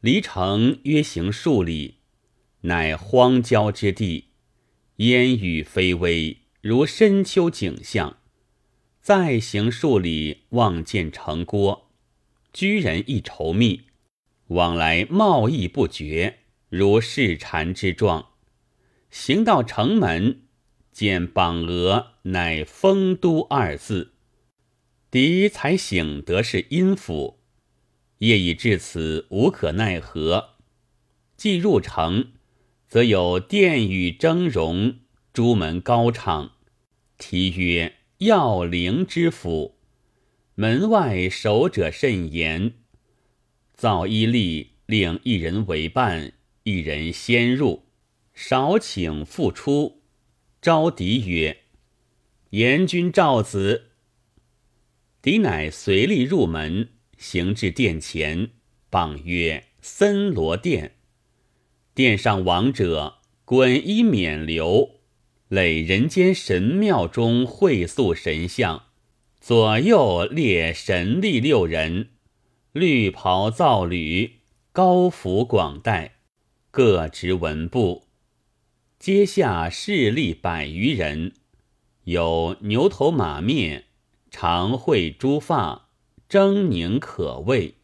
离城约行数里，乃荒郊之地，烟雨霏微，如深秋景象。再行数里，望见城郭，居人亦稠密，往来贸易不绝，如市禅之状。行到城门，见榜额，乃“丰都”二字。狄才醒得是阴府。夜已至此，无可奈何。既入城，则有殿宇峥嵘，朱门高敞，题曰“耀灵之府”。门外守者甚严，造衣吏令一人为伴，一人先入，少请复出。招狄曰：“严君赵子。”狄乃随吏入门。行至殿前，榜曰：“森罗殿。”殿上王者，滚衣冕旒，垒人间神庙中会塑神像，左右列神力六人，绿袍皂履，高服广带，各执文部。阶下侍立百余人，有牛头马面，长会朱发。狰狞可畏，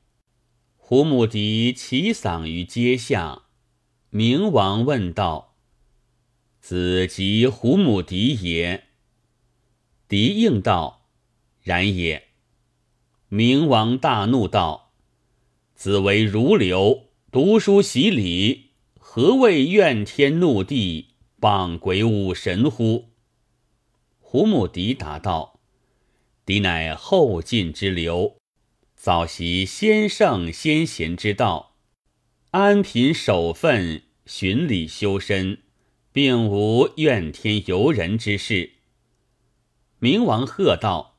胡母狄起嗓于阶下。明王问道：“子即胡母狄也？”狄应道：“然也。”明王大怒道：“子为儒流，读书习礼，何谓怨天怒地，谤鬼五神乎？”胡母狄答道。敌乃后进之流，早习先圣先贤之道，安贫守分，循礼修身，并无怨天尤人之事。明王喝道：“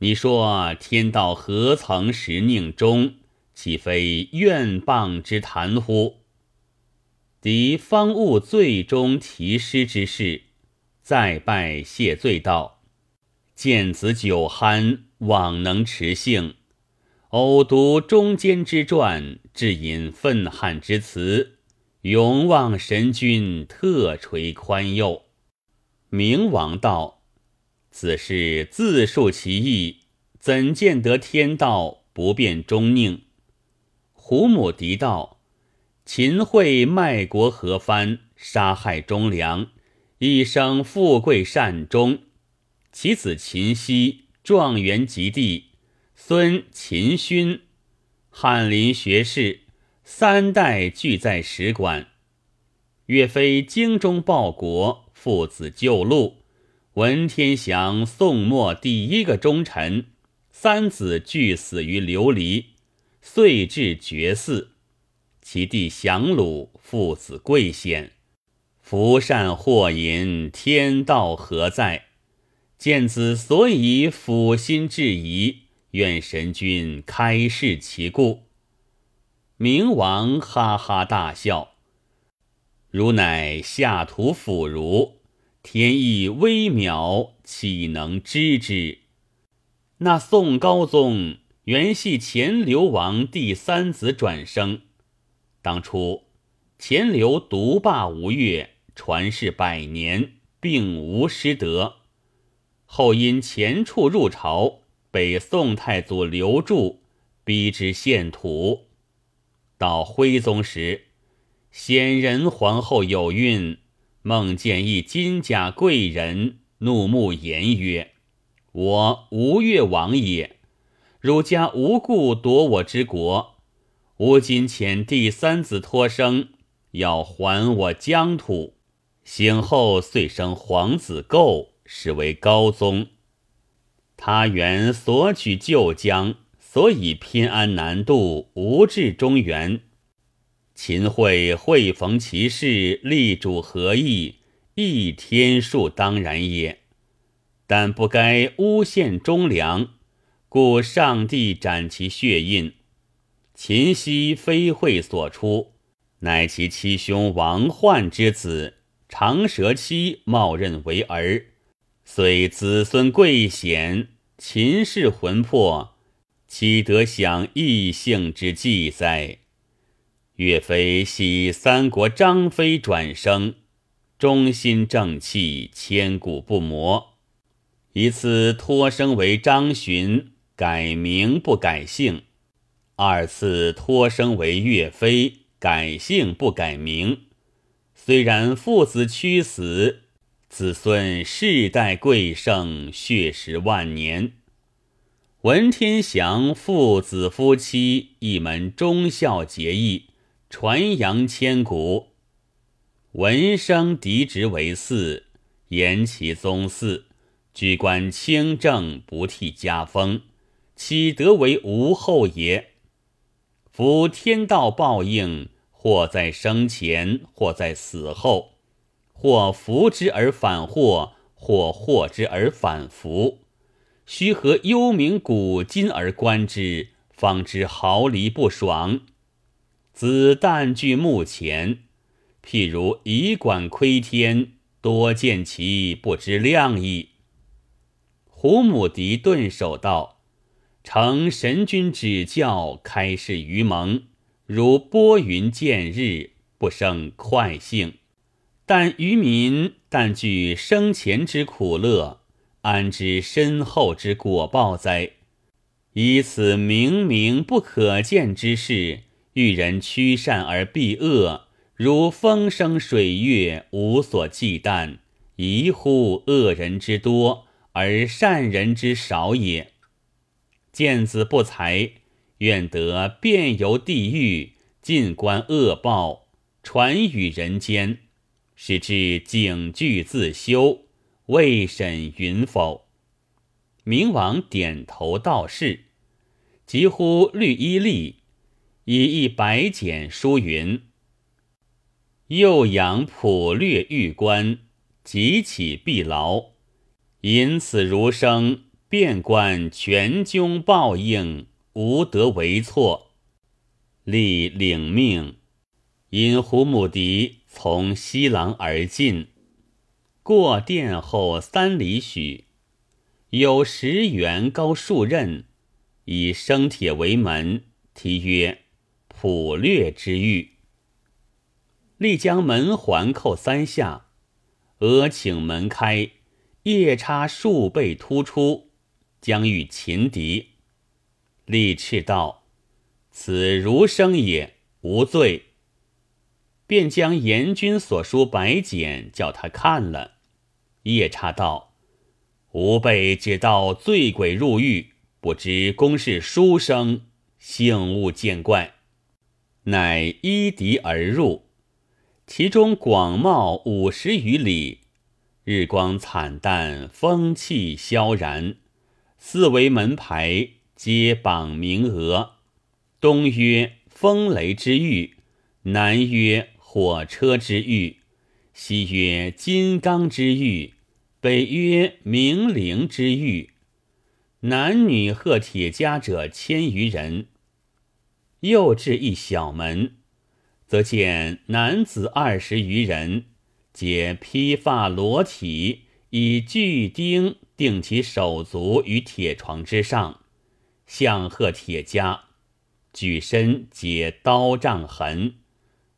你说天道何曾时宁终？岂非怨谤之谈乎？”敌方悟最终题诗之事，再拜谢罪道。见子酒酣，枉能持性；偶读中间之传，至引愤恨之词，永望神君特垂宽宥。明王道：“此事自述其意，怎见得天道不变终宁？”胡母狄道：“秦桧卖国何藩，杀害忠良，一生富贵善终。”其子秦熙状元及第，孙秦勋，翰林学士，三代俱在使馆。岳飞精忠报国，父子救路，文天祥宋末第一个忠臣，三子俱死于流离，遂至绝嗣。其弟降鲁，父子贵显，福善祸淫，天道何在？见子所以抚心质疑，愿神君开示其故。明王哈哈大笑：“汝乃下土腐儒，天意微渺，岂能知之？那宋高宗原系钱流王第三子转生，当初钱流独霸吴越，传世百年，并无失德。”后因前处入朝，被宋太祖留住逼之献土。到徽宗时，显仁皇后有孕，梦见一金甲贵人，怒目言曰：“我吴越王也，汝家无故夺我之国，吾今遣第三子托生，要还我疆土。醒后遂生皇子构。”是为高宗，他原所取旧疆，所以偏安南渡，无治中原。秦桧会逢其事，力主合议，亦天数当然也。但不该诬陷忠良，故上帝斩其血印。秦熙非会所出，乃其七兄王焕之子，长舌妻冒认为儿。虽子孙贵显，秦氏魂魄，岂得享异姓之祭哉？岳飞系三国张飞转生，忠心正气，千古不磨。一次托生为张巡，改名不改姓；二次托生为岳飞，改姓不改名。虽然父子屈死，子孙世代贵盛，血食万年。文天祥父子夫妻一门忠孝节义。传扬千古，文生嫡侄为嗣，延其宗嗣，居官清正，不替家风，岂得为无后也？夫天道报应，或在生前，或在死后；或福之而反祸，或祸之而反福。须合幽冥古今而观之，方知毫厘不爽。子弹据目前，譬如以管窥天，多见其不知量矣。胡母狄顿首道：“承神君指教，开示于蒙，如拨云见日，不生快性。但愚民但惧生前之苦乐，安知身后之果报哉？以此明明不可见之事。”遇人趋善而避恶，如风生水月，无所忌惮，宜乎恶人之多而善人之少也。见子不才，愿得遍游地狱，尽观恶报，传与人间，使之警句自修，未审云否？明王点头道是，即呼绿衣吏。以一白简书云：“又养普略玉官，即起必劳。因此如生，便观全军报应，无得为错。立领命，因胡母迪从西廊而进，过殿后三里许，有石垣高数仞，以生铁为门，题曰。”捕略之欲，立将门环扣三下，额请门开，夜叉数倍突出，将欲擒敌。立斥道：“此儒生也，无罪。”便将严君所书白简叫他看了。夜叉道：“吾辈只道醉鬼入狱，不知公是书生，幸勿见怪。”乃依敌而入，其中广袤五十余里，日光惨淡，风气萧然。四围门牌皆榜名额，东曰风雷之域，南曰火车之狱，西曰金刚之狱，北曰明灵之狱。男女贺铁家者千余人。又至一小门，则见男子二十余人，皆披发裸体，以巨钉钉其手足于铁床之上，向贺铁枷，举身皆刀杖痕，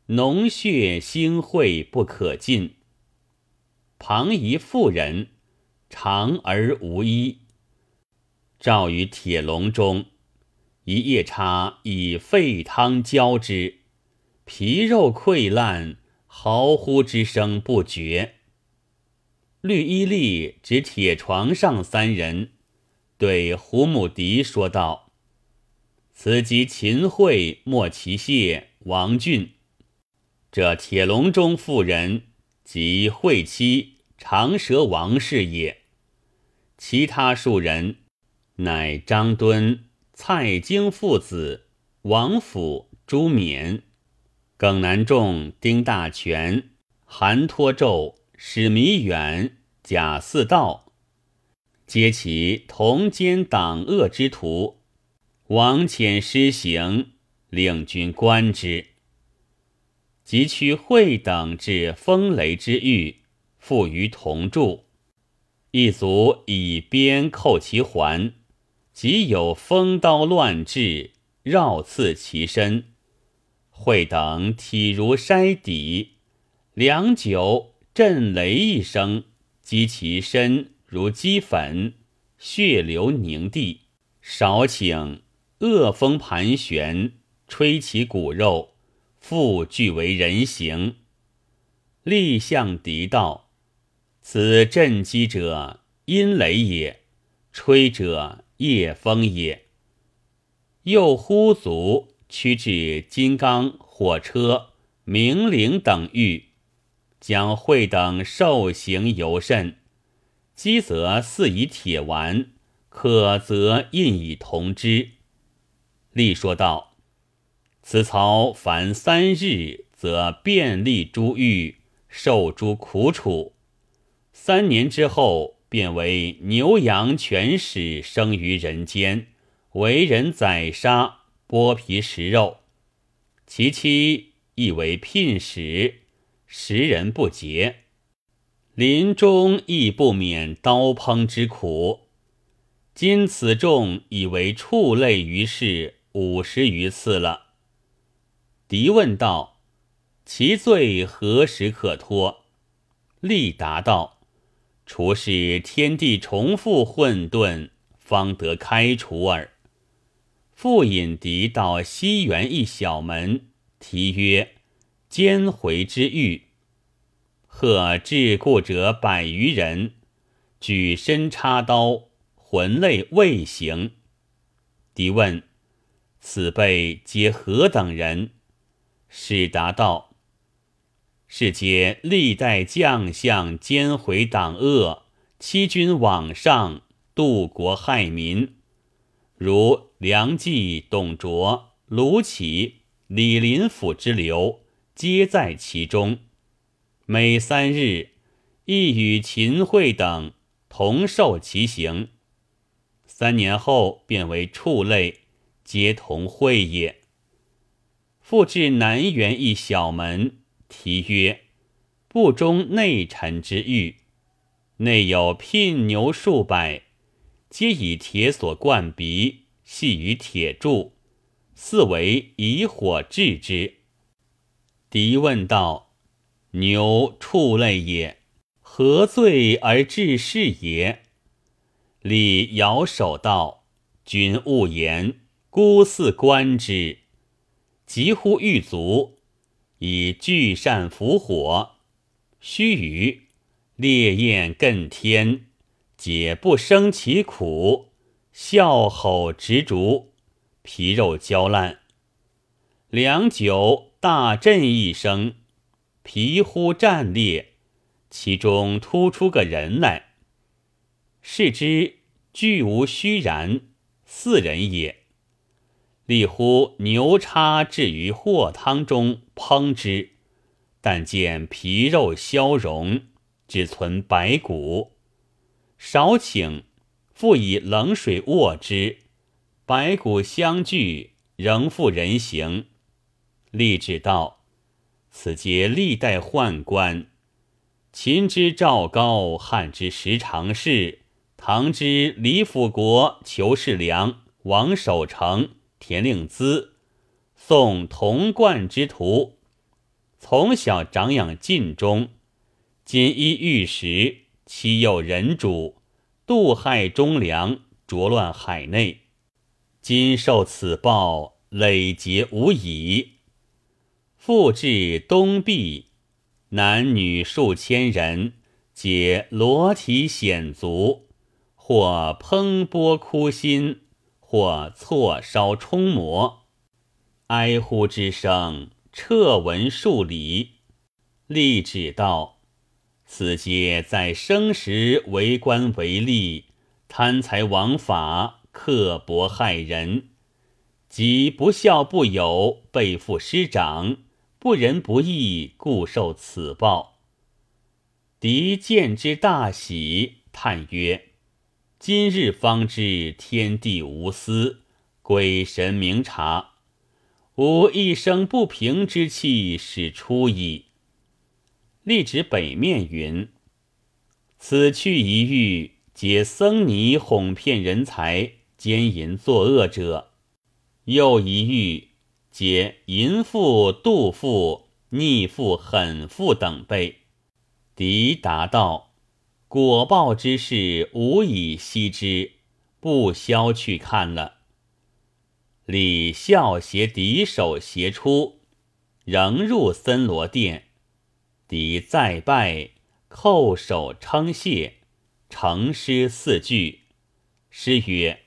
脓血腥秽不可尽。旁一妇人，长而无衣，罩于铁笼中。一夜叉以沸汤浇之，皮肉溃烂，嚎呼之声不绝。绿衣吏指铁床上三人，对胡母迪说道：“此即秦桧、莫其谢、王俊。这铁笼中妇人，即惠妻长舌王氏也。其他数人，乃张敦。”蔡京父子、王府、朱冕、耿南仲、丁大全、韩托胄、史弥远、贾似道，皆其同奸党恶之徒，王潜施行，令君观之。即取会等至风雷之域，附于同柱，一卒以鞭扣其环。即有风刀乱掷，绕刺其身，会等体如筛底，良久，震雷一声，击其身如击粉，血流凝地。少顷，恶风盘旋，吹其骨肉，复俱为人形。立向敌道：“此震击者，阴雷也；吹者，夜风也。”又呼足。驱至金刚、火车、明陵等域，将会等受刑尤甚。积则似以铁丸，可则印以铜之。立说道：“此曹凡三日，则便利诸狱，受诸苦楚。三年之后，便为牛羊犬豕，生于人间，为人宰杀。”剥皮食肉，其妻亦为聘使，食人不洁。临终亦不免刀烹之苦。今此众已为畜类于世五十余次了。敌问道：“其罪何时可脱？”立答道：“除是天地重复混沌，方得开除耳。”复引敌到西园一小门，题曰“监回之狱”。贺至故者百余人，举身插刀，魂类未行。敌问：“此辈皆何等人？”使答道：“是皆历代将相，监回党恶，欺君罔上，渡国害民。”如梁冀、董卓、卢杞、李林甫之流，皆在其中。每三日，亦与秦桧等同受其刑。三年后，变为畜类，皆同会也。复至南园一小门，题曰“不忠内臣之狱”，内有聘牛数百。皆以铁锁贯鼻，系于铁柱，四为以火制之。狄问道：“牛畜类也，何罪而治世也？”李摇手道：“君勿言，孤似观之。急乎狱卒，以聚扇伏火，须臾，烈焰更天。”解不生其苦，笑吼执烛，皮肉焦烂。良久，大震一声，皮忽战裂，其中突出个人来。视之，俱无虚然，四人也。立乎牛叉置于镬汤中烹之，但见皮肉消融，只存白骨。少顷，复以冷水握之，白骨相聚，仍复人形。立志道：“此皆历代宦官，秦之赵高，汉之十常侍，唐之李辅国、裘世良、王守成、田令孜，宋童贯之徒，从小长养尽忠，今依玉食。”欺诱人主，妒害忠良，浊乱海内。今受此报，累劫无已。复至东壁，男女数千人，皆裸体显足，或烹剥枯心，或错烧冲磨，哀呼之声，彻闻数里。立指道。此皆在生时为官为吏，贪财枉法，刻薄害人，即不孝不友，背负师长，不仁不义，故受此报。敌见之大喜，叹曰：“今日方知天地无私，鬼神明察，吾一生不平之气始出矣。”立指北面云：“此去一遇，皆僧尼哄骗人才、奸淫作恶者；又一遇，皆淫妇、妒妇、逆妇、狠妇等辈。狄答道：“果报之事，无以悉之，不消去看了。”李孝携敌手携出，仍入森罗殿。敌再拜，叩首称谢，成诗四句。诗曰：“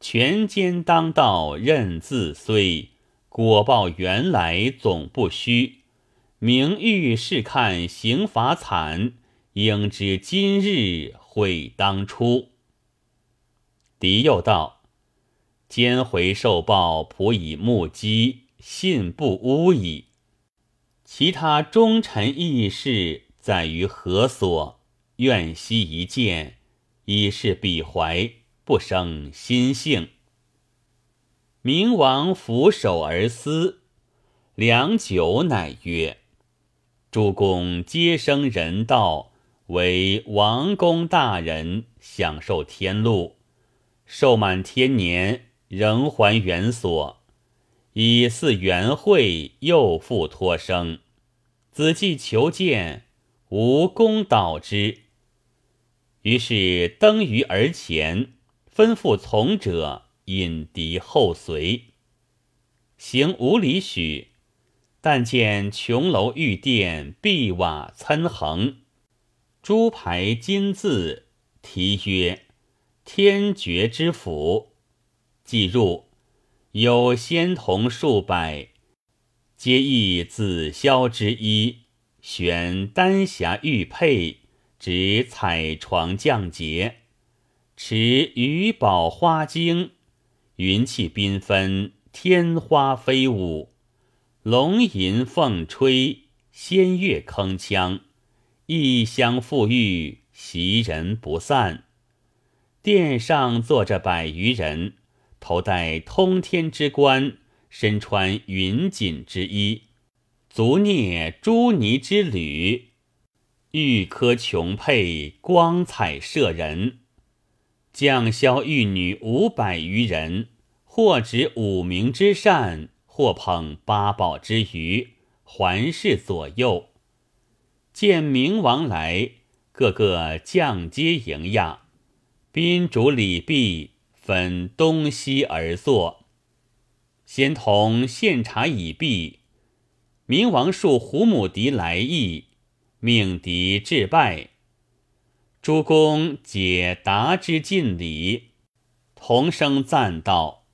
权奸当道任自虽，果报原来总不虚。名誉试看刑罚惨，应知今日悔当初。”狄又道。奸回受报，仆以目击，信不诬矣。其他忠臣义士，在于何所？愿悉一见，以示彼怀，不生心性。明王俯首而思，良久，乃曰：“诸公皆生人道，为王公大人，享受天禄，寿满天年。”仍还原所，以似元惠，又复托生。子既求见，无功导之。于是登于而前，吩咐从者引敌后随。行五里许，但见琼楼玉殿，碧瓦参横，朱牌金字，题曰“天爵之府”。记入，有仙童数百，皆亦紫霄之衣，悬丹霞玉佩，执彩床降节，持鱼宝花晶，云气缤纷，天花飞舞，龙吟凤吹，仙乐铿锵，异香馥郁，袭人不散。殿上坐着百余人。头戴通天之冠，身穿云锦之衣，足蹑朱泥之履，玉科琼佩，光彩摄人。将销玉女五百余人，或执五名之扇，或捧八宝之鱼，环视左右。见明王来，个个降阶迎亚，宾主礼毕。分东西而坐，先同献茶已毕。明王述胡母狄来意，命狄致拜。诸公解答之尽礼，同声赞道：“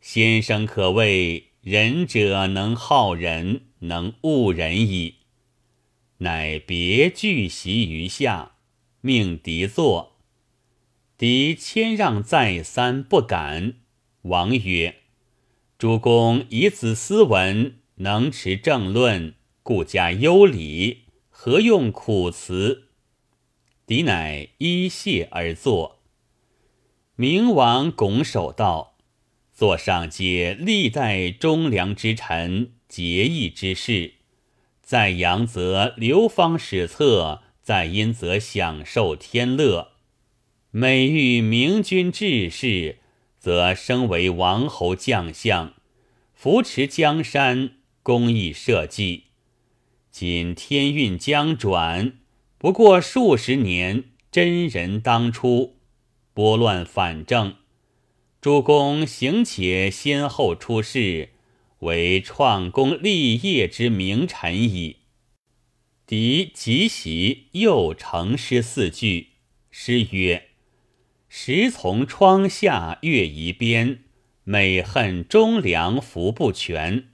先生可谓仁者能好人，能恶人矣。”乃别具席于下，命狄坐。敌谦让再三不敢。王曰：“主公以子斯文，能持政论，故加优礼，何用苦辞？”敌乃依谢而坐。明王拱手道：“座上皆历代忠良之臣，节义之士，在阳则流芳史册，在阴则享受天乐。”每遇明君治世，则升为王侯将相，扶持江山，公益社稷。今天运将转，不过数十年，真人当初，拨乱反正。诸公行且先后出世，为创功立业之名臣矣。狄即席，又成诗四句，诗曰。时从窗下月移边，每恨忠良福不全。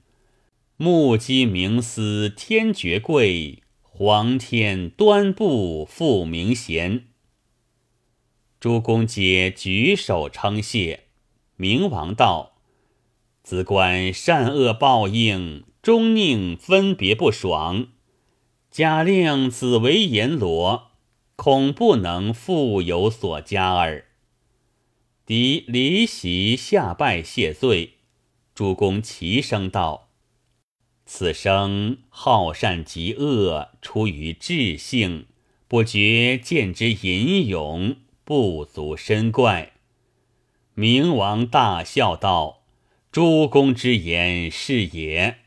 目击冥思天爵贵，皇天端布复明贤。诸公皆举手称谢。明王道：“子观善恶报应，终宁分别不爽。假令子为阎罗，恐不能复有所加耳。”敌离席下拜谢罪，诸公齐声道：“此生好善极恶，出于智性，不觉见之吟咏，不足深怪。”明王大笑道：“诸公之言是也。”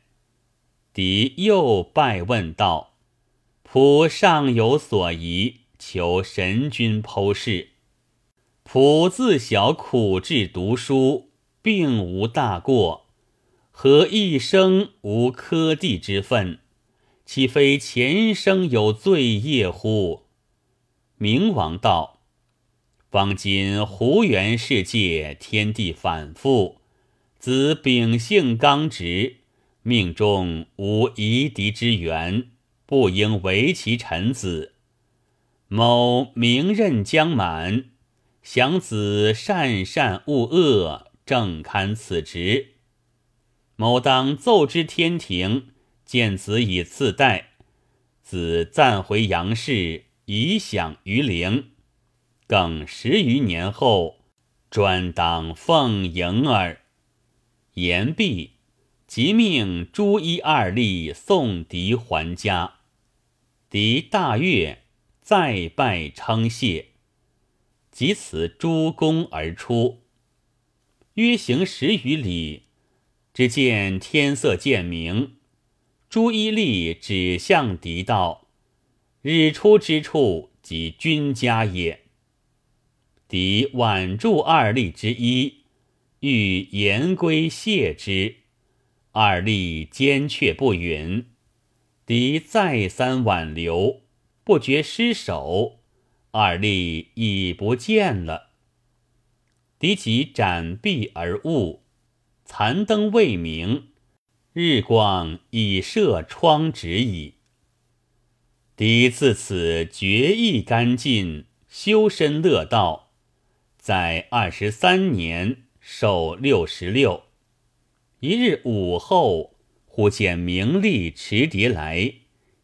狄又拜问道：“仆尚有所疑，求神君剖示。仆自小苦志读书，并无大过，何一生无科第之分？岂非前生有罪业乎？”明王道：“方今胡元世界，天地反复，子秉性刚直。”命中无夷狄之源，不应为其臣子。某明任将满，想子善善勿恶，正堪此职。某当奏之天庭，见子以赐代，子暂回杨氏，以享于陵。更十余年后，专当奉迎耳。言毕。即命朱一二吏送狄还家，狄大悦，再拜称谢，即此诸公而出，约行十余里，只见天色渐明。朱一吏指向狄道：“日出之处，即君家也。”狄挽住二吏之一，欲言归谢之。二吏坚却不允，敌再三挽留，不觉失手，二吏已不见了。敌即展臂而悟，残灯未明，日光已射窗纸矣。敌自此决意干尽，修身乐道，在二十三年寿六十六。一日午后，忽见名利持牒来，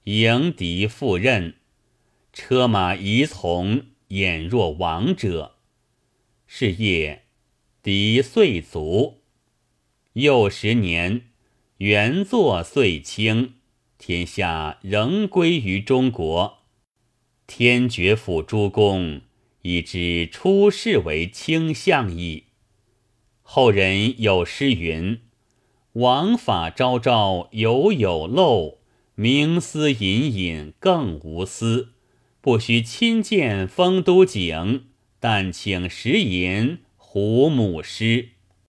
迎敌赴任，车马仪从，俨若王者。是夜，敌岁卒。又十年，元作岁清，天下仍归于中国。天爵府诸公已知出世为卿相矣。后人有诗云。王法昭昭犹有漏，明思隐隐更无私。不须亲见丰都景，但请食饮胡母诗。